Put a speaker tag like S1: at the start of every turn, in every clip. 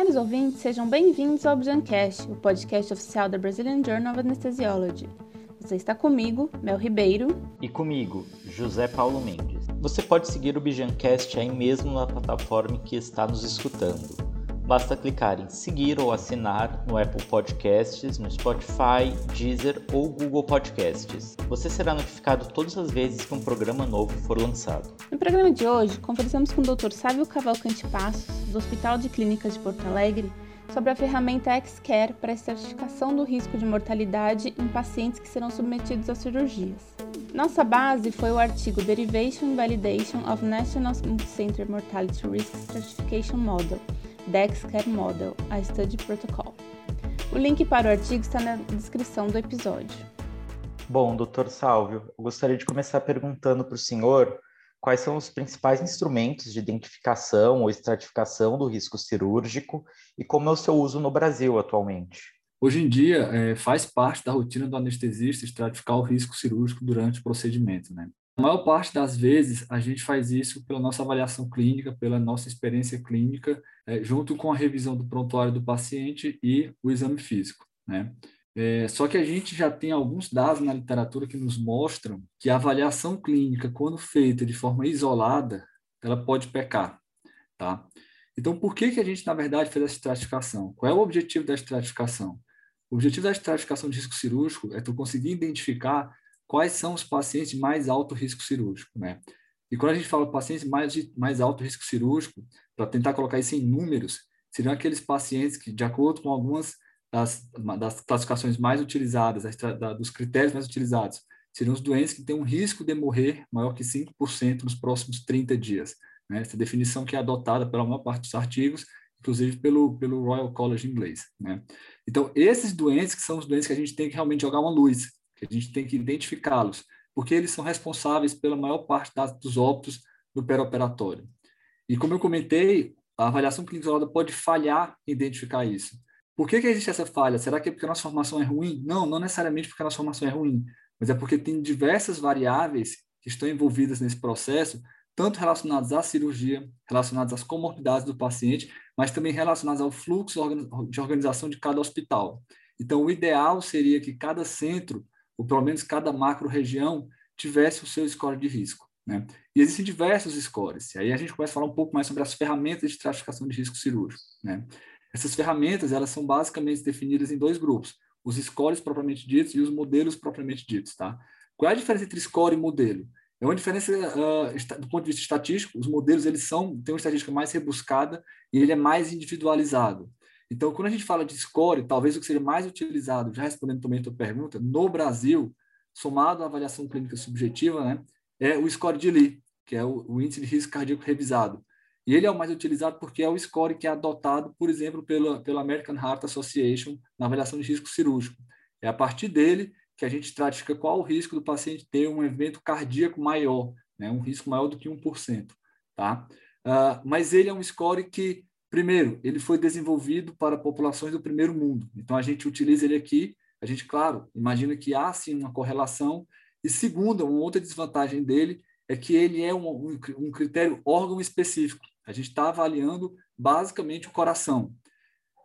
S1: Caros ouvintes, sejam bem-vindos ao Objancast, o podcast oficial da Brazilian Journal of Anesthesiology. Você está comigo, Mel Ribeiro.
S2: E comigo, José Paulo Mendes. Você pode seguir o Bijancast aí mesmo na plataforma que está nos escutando. Basta clicar em seguir ou assinar no Apple Podcasts, no Spotify, Deezer ou Google Podcasts. Você será notificado todas as vezes que um programa novo for lançado.
S1: No programa de hoje, conversamos com o Dr. Sávio Cavalcante Passos, do Hospital de Clínicas de Porto Alegre, sobre a ferramenta X-Care para a estratificação do risco de mortalidade em pacientes que serão submetidos a cirurgias. Nossa base foi o artigo Derivation and Validation of National Center Mortality Risk Stratification Model, DexCare Model, a Study Protocol. O link para o artigo está na descrição do episódio.
S2: Bom, doutor Salvio, eu gostaria de começar perguntando para o senhor quais são os principais instrumentos de identificação ou estratificação do risco cirúrgico e como é o seu uso no Brasil atualmente.
S3: Hoje em dia, é, faz parte da rotina do anestesista estratificar o risco cirúrgico durante o procedimento. Né? A maior parte das vezes, a gente faz isso pela nossa avaliação clínica, pela nossa experiência clínica, é, junto com a revisão do prontuário do paciente e o exame físico. Né? É, só que a gente já tem alguns dados na literatura que nos mostram que a avaliação clínica, quando feita de forma isolada, ela pode pecar. Tá? Então, por que, que a gente, na verdade, fez essa estratificação? Qual é o objetivo da estratificação? O objetivo da estratificação de risco cirúrgico é tu conseguir identificar quais são os pacientes de mais alto risco cirúrgico, né? E quando a gente fala pacientes mais de mais alto risco cirúrgico, para tentar colocar isso em números, seriam aqueles pacientes que, de acordo com algumas das, das classificações mais utilizadas, da, dos critérios mais utilizados, seriam os doentes que têm um risco de morrer maior que 5% nos próximos 30 dias. Né? Essa definição que é adotada pela maior parte dos artigos, inclusive pelo, pelo Royal College inglês. Né? Então, esses doentes que são os doentes que a gente tem que realmente jogar uma luz, a gente tem que identificá-los, porque eles são responsáveis pela maior parte das, dos óbitos do perioperatório. E como eu comentei, a avaliação clínica isolada pode falhar em identificar isso. Por que, que existe essa falha? Será que é porque a nossa formação é ruim? Não, não necessariamente porque a nossa formação é ruim, mas é porque tem diversas variáveis que estão envolvidas nesse processo, tanto relacionadas à cirurgia, relacionadas às comorbidades do paciente, mas também relacionadas ao fluxo de organização de cada hospital. Então, o ideal seria que cada centro ou pelo menos cada macro-região, tivesse o seu score de risco. Né? E existem diversos scores. E aí a gente começa a falar um pouco mais sobre as ferramentas de estratificação de risco cirúrgico. Né? Essas ferramentas elas são basicamente definidas em dois grupos: os scores propriamente ditos e os modelos propriamente ditos. Tá? Qual é a diferença entre score e modelo? É uma diferença uh, do ponto de vista estatístico. Os modelos eles são têm uma estatística mais rebuscada e ele é mais individualizado. Então, quando a gente fala de score, talvez o que seja mais utilizado, já respondendo também a tua pergunta, no Brasil, somado à avaliação clínica subjetiva, né, é o score de Lee, que é o, o, índice de risco cardíaco revisado. E ele é o mais utilizado porque é o score que é adotado, por exemplo, pela, pela American Heart Association na avaliação de risco cirúrgico. É a partir dele que a gente estratifica qual o risco do paciente ter um evento cardíaco maior, né, um risco maior do que 1%. Tá? Uh, mas ele é um score que Primeiro, ele foi desenvolvido para populações do primeiro mundo. Então, a gente utiliza ele aqui. A gente, claro, imagina que há sim uma correlação. E segunda, uma outra desvantagem dele é que ele é um, um critério órgão específico. A gente está avaliando basicamente o coração.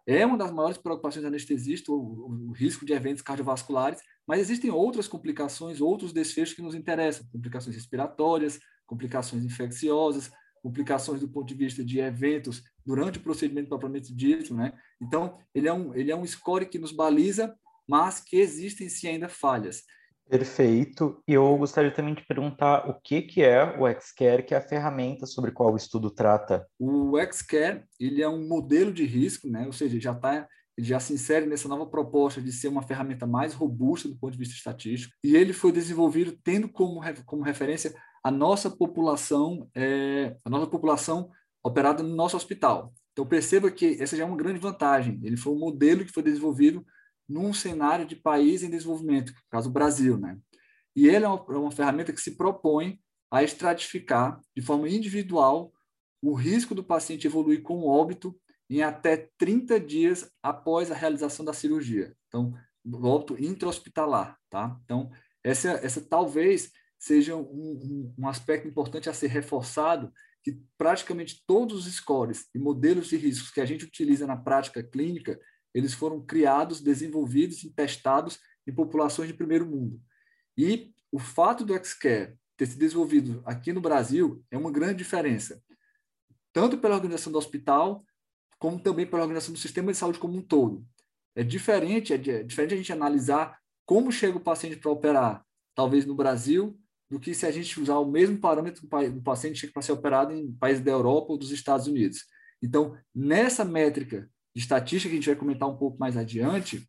S3: É uma das maiores preocupações do anestesista, o, o, risco de eventos cardiovasculares, mas existem outras complicações, outros desfechos que nos interessam, complicações respiratórias, complicações infecciosas, complicações do ponto de vista de eventos durante o procedimento propriamente dito, né? Então, ele é um, ele é um score que nos baliza, mas que existem sim ainda falhas.
S2: Perfeito. E eu gostaria também de perguntar o que, que é o Xcare, que é a ferramenta sobre qual o estudo trata.
S3: O Xcare, ele é um modelo de risco, né? Ou seja, já está ele já se insere nessa nova proposta de ser uma ferramenta mais robusta do ponto de vista estatístico, e ele foi desenvolvido tendo como, como referência a nossa população, é, a nossa população operada no nosso hospital. Então, perceba que essa já é uma grande vantagem. Ele foi um modelo que foi desenvolvido num cenário de país em desenvolvimento, no caso o Brasil. Né? E ele é uma, é uma ferramenta que se propõe a estratificar de forma individual o risco do paciente evoluir com óbito em até 30 dias após a realização da cirurgia. Então, óbito intra-hospitalar. Tá? Então, essa, essa talvez seja um, um, um aspecto importante a ser reforçado que praticamente todos os scores e modelos de riscos que a gente utiliza na prática clínica, eles foram criados, desenvolvidos e testados em populações de primeiro mundo. E o fato do Xcare ter se desenvolvido aqui no Brasil é uma grande diferença, tanto pela organização do hospital, como também pela organização do sistema de saúde como um todo. É diferente, é, é diferente a gente analisar como chega o paciente para operar, talvez no Brasil, do que se a gente usar o mesmo parâmetro do paciente para ser operado em países da Europa ou dos Estados Unidos. Então, nessa métrica de estatística que a gente vai comentar um pouco mais adiante,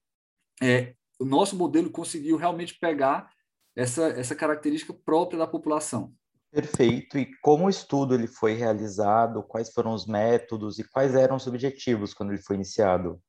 S3: é, o nosso modelo conseguiu realmente pegar essa, essa característica própria da população.
S2: Perfeito. E como o estudo ele foi realizado? Quais foram os métodos e quais eram os objetivos quando ele foi iniciado?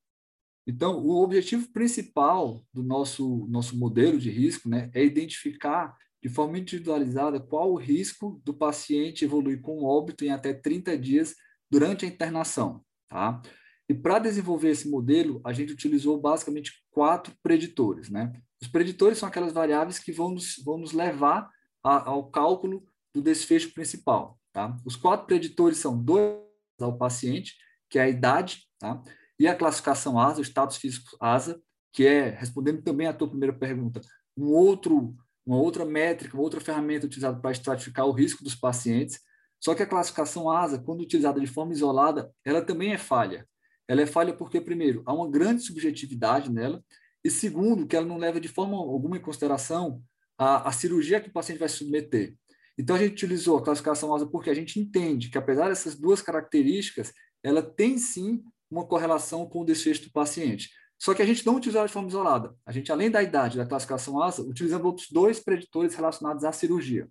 S3: Então, o objetivo principal do nosso, nosso modelo de risco né, é identificar de forma individualizada qual o risco do paciente evoluir com óbito em até 30 dias durante a internação. Tá? E para desenvolver esse modelo, a gente utilizou basicamente quatro preditores. Né? Os preditores são aquelas variáveis que vão nos, vão nos levar a, ao cálculo do desfecho principal. Tá? Os quatro preditores são dois ao paciente, que é a idade, tá? e a classificação ASA, o status físico ASA, que é, respondendo também à tua primeira pergunta, um outro, uma outra métrica, uma outra ferramenta utilizada para estratificar o risco dos pacientes. Só que a classificação ASA, quando utilizada de forma isolada, ela também é falha. Ela é falha porque, primeiro, há uma grande subjetividade nela, e segundo, que ela não leva de forma alguma em consideração a, a cirurgia que o paciente vai submeter. Então, a gente utilizou a classificação ASA porque a gente entende que, apesar dessas duas características, ela tem sim uma correlação com o desfecho do paciente. Só que a gente não utilizou de forma isolada. A gente, além da idade da classificação ASA, utilizamos outros dois preditores relacionados à cirurgia.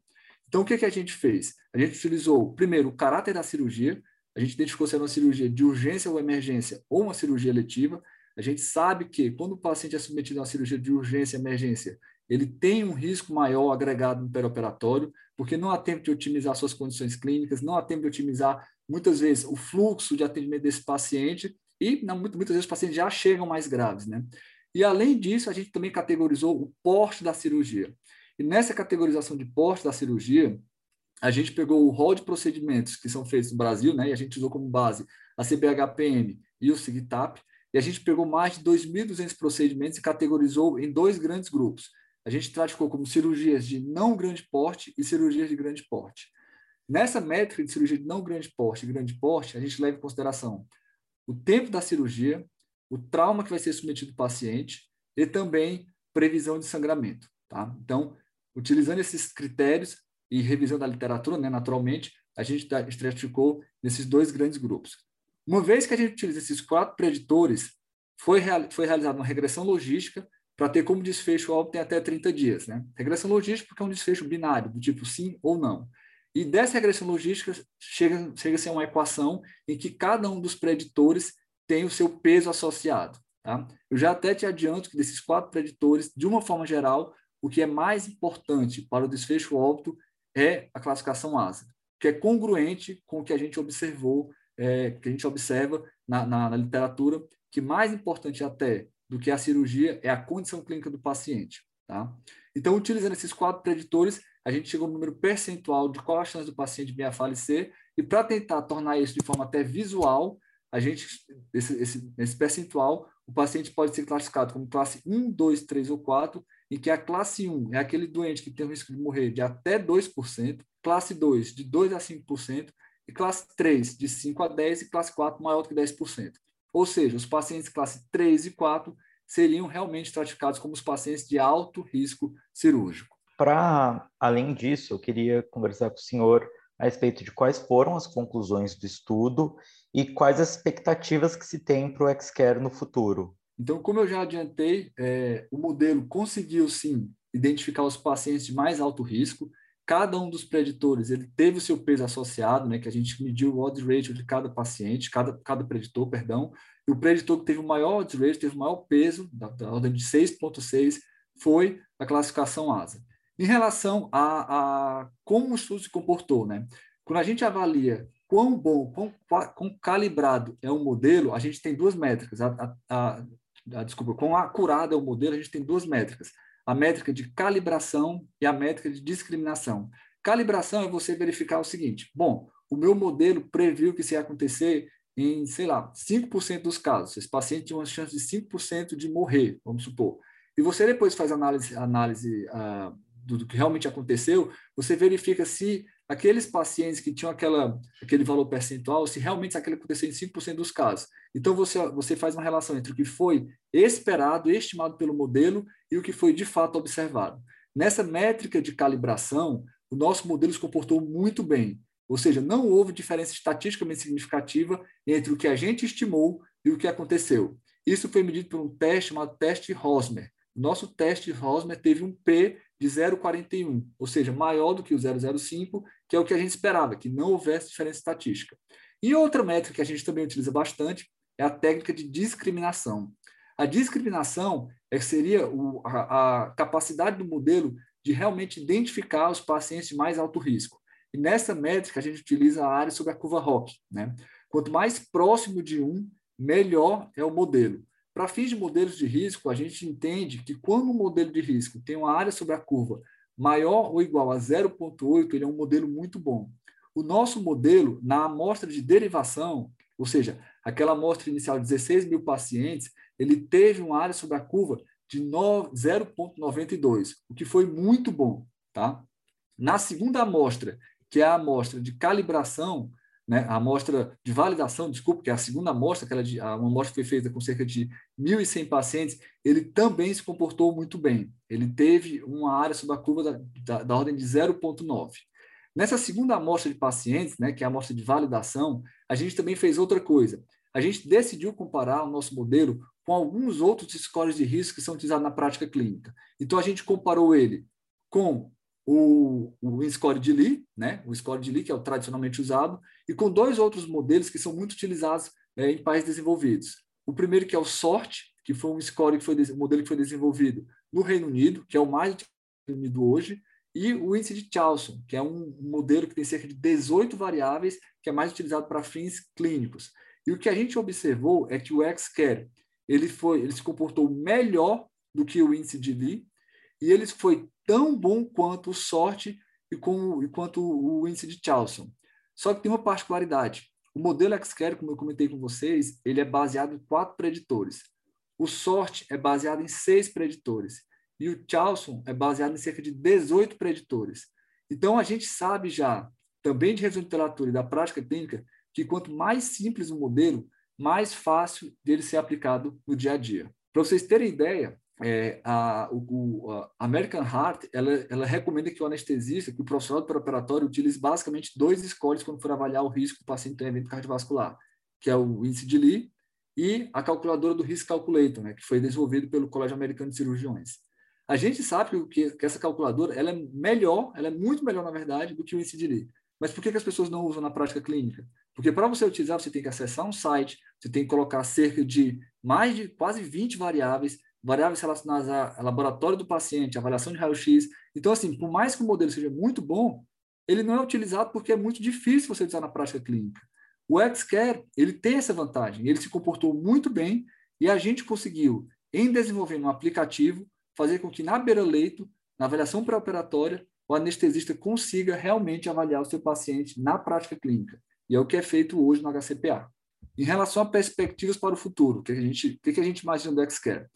S3: Então, o que, que a gente fez? A gente utilizou, primeiro, o caráter da cirurgia. A gente identificou se era uma cirurgia de urgência ou emergência ou uma cirurgia letiva. A gente sabe que, quando o paciente é submetido a uma cirurgia de urgência e emergência, ele tem um risco maior agregado no perioperatório, porque não há tempo de otimizar suas condições clínicas, não há tempo de otimizar, muitas vezes, o fluxo de atendimento desse paciente, e não, muitas vezes os pacientes já chegam mais graves. Né? E, além disso, a gente também categorizou o porte da cirurgia. E nessa categorização de porte da cirurgia, a gente pegou o rol de procedimentos que são feitos no Brasil, né, e a gente usou como base a CBHPM e o SIGTAP, e a gente pegou mais de 2.200 procedimentos e categorizou em dois grandes grupos a gente classificou como cirurgias de não grande porte e cirurgias de grande porte. Nessa métrica de cirurgia de não grande porte e grande porte, a gente leva em consideração o tempo da cirurgia, o trauma que vai ser submetido o paciente e também previsão de sangramento. Tá? Então, utilizando esses critérios e revisão da literatura, né, naturalmente, a gente estratificou nesses dois grandes grupos. Uma vez que a gente utiliza esses quatro preditores, foi, real, foi realizada uma regressão logística para ter como desfecho algo tem até 30 dias. Né? Regressão logística porque é um desfecho binário, do tipo sim ou não. E dessa regressão logística chega, chega a ser uma equação em que cada um dos preditores tem o seu peso associado. Tá? Eu já até te adianto que desses quatro preditores, de uma forma geral, o que é mais importante para o desfecho óbito é a classificação ASA, que é congruente com o que a gente observou, é, que a gente observa na, na, na literatura, que mais importante até do que a cirurgia é a condição clínica do paciente. Tá? Então, utilizando esses quatro preditores, a gente chegou no número percentual de qual a chance do paciente vir a falecer, e para tentar tornar isso de forma até visual, a gente, esse, esse, esse percentual, o paciente pode ser classificado como classe 1, 2, 3 ou 4, em que a classe 1 é aquele doente que tem o risco de morrer de até 2%, classe 2 de 2 a 5%, e classe 3 de 5 a 10% e classe 4 maior do que 10%. Ou seja, os pacientes classe 3 e 4 seriam realmente estratificados como os pacientes de alto risco cirúrgico.
S2: Para além disso, eu queria conversar com o senhor a respeito de quais foram as conclusões do estudo e quais as expectativas que se tem para o XCare no futuro.
S3: Então, como eu já adiantei, é, o modelo conseguiu sim identificar os pacientes de mais alto risco, cada um dos preditores ele teve o seu peso associado, né, que a gente mediu o odds ratio de cada paciente, cada, cada preditor, perdão, e o preditor que teve o maior odds ratio, teve o maior peso, da, da ordem de 6,6, foi a classificação ASA. Em relação a, a, como o estudo se comportou, né, quando a gente avalia quão bom, quão, quão calibrado é o modelo, a gente tem duas métricas. A, a, a, desculpa, quão acurado é o modelo, a gente tem duas métricas a métrica de calibração e a métrica de discriminação. Calibração é você verificar o seguinte: bom, o meu modelo previu que isso ia acontecer em, sei lá, 5% dos casos. Esse paciente tinha uma chance de 5% de morrer, vamos supor. E você depois faz análise, análise uh, do, do, que realmente aconteceu, você verifica se aqueles pacientes que tinham aquela, aquele valor percentual, se realmente aquilo aconteceu em 5% dos casos. Então, você, você faz uma relação entre o que foi esperado, estimado pelo modelo, e o que foi de fato observado. Nessa métrica de calibração, o nosso modelo se comportou muito bem. Ou seja, não houve diferença estatisticamente significativa entre o que a gente estimou e o que aconteceu. Isso foi medido por um teste chamado teste Rosmer. Nosso teste Rosmer teve um P de 0,41, ou seja, maior do que o 0,05, que é o que a gente esperava, que não houvesse diferença estatística. E outra métrica que a gente também utiliza bastante é a técnica de discriminação. A discriminação é, seria o, a, a capacidade do modelo de realmente identificar os pacientes de mais alto risco. E nessa métrica, a gente utiliza a área sobre a curva ROC. Né? Quanto mais próximo de um, melhor é o modelo. Para fins de modelos de risco, a gente entende que quando um modelo de risco tem uma área sobre a curva maior ou igual a 0,8, ele é um modelo muito bom. O nosso modelo, na amostra de derivação, ou seja, aquela amostra inicial de 16 mil pacientes, ele teve uma área sobre a curva de 0,92, o que foi muito bom. Tá? Na segunda amostra, que é a amostra de calibração, né, a amostra de validação, desculpa, que é a segunda amostra, aquela de, a, uma amostra que foi feita com cerca de 1.100 pacientes, ele também se comportou muito bem. Ele teve uma área sob a curva da, da, da ordem de 0,9. Nessa segunda amostra de pacientes, né, que é a amostra de validação, a gente também fez outra coisa. A gente decidiu comparar o nosso modelo com alguns outros scores de risco que são utilizados na prática clínica. Então, a gente comparou ele com o, o score de Lee, né? o score de Lee, que é o tradicionalmente usado, e com dois outros modelos que são muito utilizados é, em países desenvolvidos. O primeiro que é o SORT, que foi um score que foi um modelo que foi desenvolvido no Reino Unido, que é o mais utilizado hoje, e o índice de Charlson, que é um modelo que tem cerca de 18 variáveis, que é mais utilizado para fins clínicos. E o que a gente observou é que o X-Care ele foi, ele se comportou melhor do que o índice de Lee, e ele foi tão bom quanto o sorte e, com, e quanto o índice de Charlson. Só que tem uma particularidade. O modelo XCare, como eu comentei com vocês, ele é baseado em quatro preditores. O sorte é baseado em seis preditores. E o Charlson é baseado em cerca de 18 preditores. Então, a gente sabe já, também de resumo de literatura e da prática clínica, que quanto mais simples o modelo, mais fácil dele ser aplicado no dia a dia. Para vocês terem ideia, é, a, o, a American Heart ela, ela recomenda que o anestesista, que o profissional do operatório utilize basicamente dois scores quando for avaliar o risco do paciente ter evento cardiovascular, que é o índice de Lee e a calculadora do Risk Calculator, né, que foi desenvolvido pelo Colégio Americano de Cirurgiões. A gente sabe que, que essa calculadora ela é melhor, ela é muito melhor, na verdade, do que o índice de Lee. Mas por que, que as pessoas não usam na prática clínica? Porque para você utilizar, você tem que acessar um site, você tem que colocar cerca de mais de quase 20 variáveis, variáveis relacionadas ao laboratório do paciente, avaliação de raio-x. Então, assim, por mais que o modelo seja muito bom, ele não é utilizado porque é muito difícil você usar na prática clínica. O Xcare, ele tem essa vantagem, ele se comportou muito bem e a gente conseguiu, em desenvolver um aplicativo, fazer com que na beira-leito, na avaliação pré-operatória, o anestesista consiga realmente avaliar o seu paciente na prática clínica. E é o que é feito hoje no HCPA. Em relação a perspectivas para o futuro, o que a gente, o que a gente imagina do Xcare?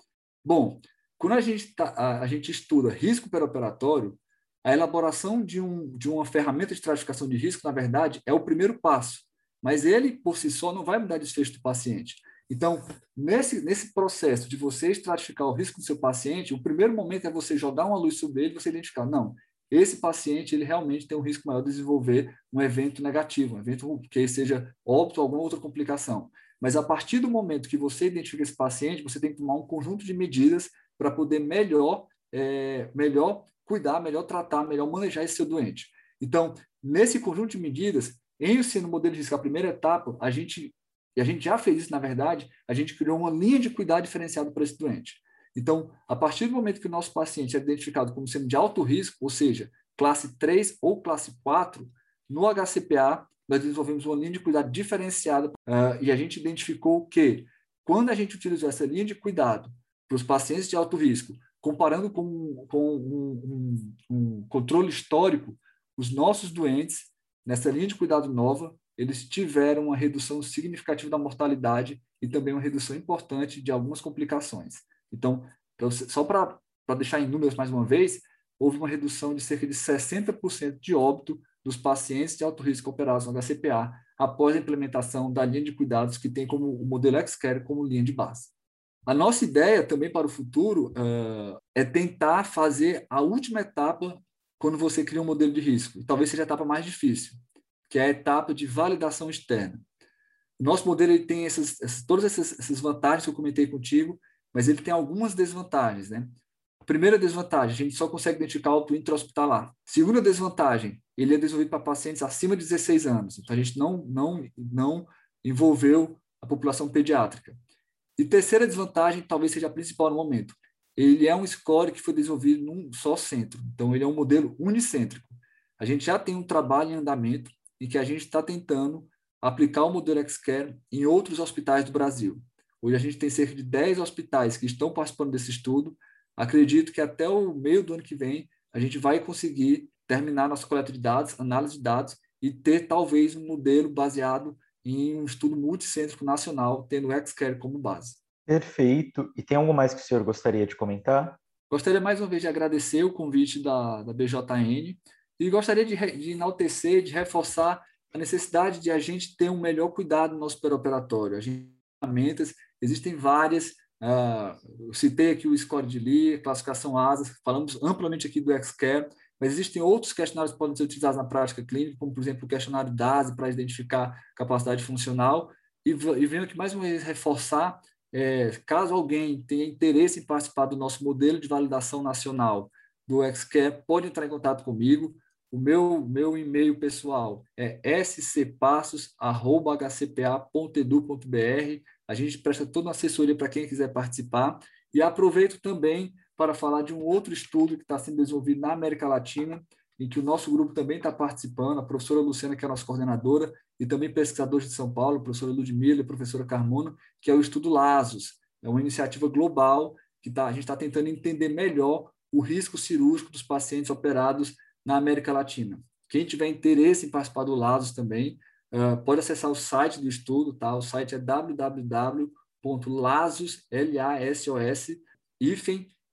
S3: Bom, quando a gente, tá, a, a gente estuda risco perioperatório, a elaboração de, um, de uma ferramenta de estratificação de risco, na verdade, é o primeiro passo, mas ele, por si só, não vai mudar o desfecho do paciente. Então, nesse, nesse processo de você estratificar o risco do seu paciente, o primeiro momento é você jogar uma luz sobre ele você identificar, não, esse paciente ele realmente tem um risco maior de desenvolver um evento negativo, um evento que seja óbito ou alguma outra complicação. Mas a partir do momento que você identifica esse paciente, você tem que tomar um conjunto de medidas para poder melhor, é, melhor cuidar, melhor tratar, melhor manejar esse seu doente. Então, nesse conjunto de medidas, em o sendo modelo de risco, a primeira etapa, a gente, e a gente já fez isso, na verdade, a gente criou uma linha de cuidado diferenciado para esse doente. Então, a partir do momento que o nosso paciente é identificado como sendo de alto risco, ou seja, classe 3 ou classe 4, no HCPA, nós desenvolvemos uma linha de cuidado diferenciada uh, e a gente identificou que, quando a gente utilizou essa linha de cuidado para os pacientes de alto risco, comparando com, com um, um, um controle histórico, os nossos doentes nessa linha de cuidado nova, eles tiveram uma redução significativa da mortalidade e também uma redução importante de algumas complicações. Então, só para deixar em números mais uma vez, houve uma redução de cerca de 60% de óbito dos pacientes de alto risco operados no HCPA após a implementação da linha de cuidados que tem como o modelo X-Care como linha de base. A nossa ideia também para o futuro uh, é tentar fazer a última etapa quando você cria um modelo de risco. E talvez seja a etapa mais difícil, que é a etapa de validação externa. Nosso modelo ele tem essas, essas, todas essas, essas vantagens que eu comentei contigo, mas ele tem algumas desvantagens. Né? Primeira desvantagem, a gente só consegue identificar o intra-hospitalar. Segunda desvantagem, ele é desenvolvido para pacientes acima de 16 anos. Então, a gente não, não, não envolveu a população pediátrica. E terceira desvantagem, talvez seja a principal no momento, ele é um score que foi desenvolvido num só centro. Então, ele é um modelo unicêntrico. A gente já tem um trabalho em andamento em que a gente está tentando aplicar o modelo Xcare em outros hospitais do Brasil. Hoje a gente tem cerca de 10 hospitais que estão participando desse estudo. Acredito que até o meio do ano que vem a gente vai conseguir terminar nossa coleta de dados, análise de dados e ter talvez um modelo baseado em um estudo multicêntrico nacional, tendo o Xcare como base.
S2: Perfeito. E tem algo mais que o senhor gostaria de comentar?
S3: Gostaria mais uma vez de agradecer o convite da, da BJN e gostaria de, de enaltecer, de reforçar a necessidade de a gente ter um melhor cuidado no nosso perioperatório. As ferramentas, existem várias, uh, citei aqui o score de Lee, classificação ASAS, falamos amplamente aqui do Xcare, mas existem outros questionários que podem ser utilizados na prática clínica, como, por exemplo, o questionário DASE para identificar capacidade funcional. E, e venho aqui mais uma vez reforçar, é, caso alguém tenha interesse em participar do nosso modelo de validação nacional do XCAP, pode entrar em contato comigo. O meu, meu e-mail pessoal é scpassos.hcpa.edu.br. A gente presta toda uma assessoria para quem quiser participar. E aproveito também para falar de um outro estudo que está sendo desenvolvido na América Latina, em que o nosso grupo também está participando, a professora Luciana, que é a nossa coordenadora, e também pesquisadores de São Paulo, a professora Ludmila e a professora Carmona, que é o estudo LASOS. É uma iniciativa global que tá, a gente está tentando entender melhor o risco cirúrgico dos pacientes operados na América Latina. Quem tiver interesse em participar do LASOS também, uh, pode acessar o site do estudo, tá? O site é www.lasos, L-A-S-O-S,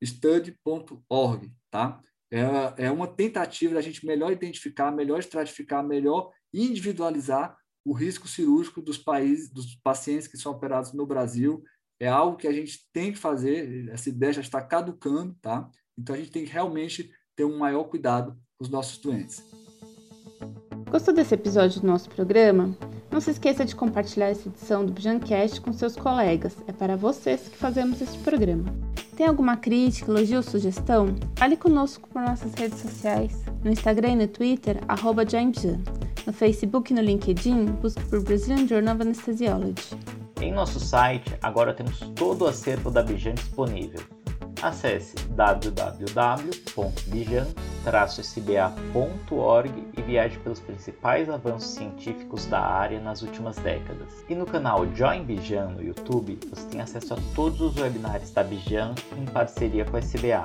S3: study.org, tá? É, é uma tentativa da gente melhor identificar, melhor estratificar, melhor individualizar o risco cirúrgico dos países, dos pacientes que são operados no Brasil. É algo que a gente tem que fazer, essa ideia já está caducando, tá? Então a gente tem que realmente ter um maior cuidado com os nossos doentes.
S1: Gostou desse episódio do nosso programa? Não se esqueça de compartilhar essa edição do Bijancast com seus colegas. É para vocês que fazemos este programa. Tem alguma crítica, elogio ou sugestão? Fale conosco por nossas redes sociais. No Instagram e no Twitter, arroba No Facebook e no LinkedIn, busque por Brazilian Journal of Anesthesiology.
S2: Em nosso site, agora temos todo o acervo da Bijan disponível Acesse www.bijan-sba.org e viaje pelos principais avanços científicos da área nas últimas décadas. E no canal Join Bijan no YouTube, você tem acesso a todos os webinários da Bijan em parceria com a SBA.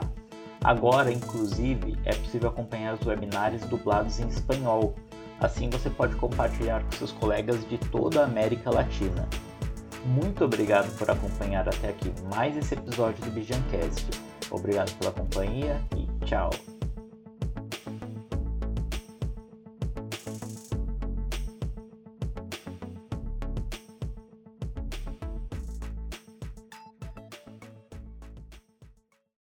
S2: Agora, inclusive, é possível acompanhar os webinários dublados em espanhol. Assim você pode compartilhar com seus colegas de toda a América Latina. Muito obrigado por acompanhar até aqui mais esse episódio do Bijancast. Obrigado pela companhia e tchau!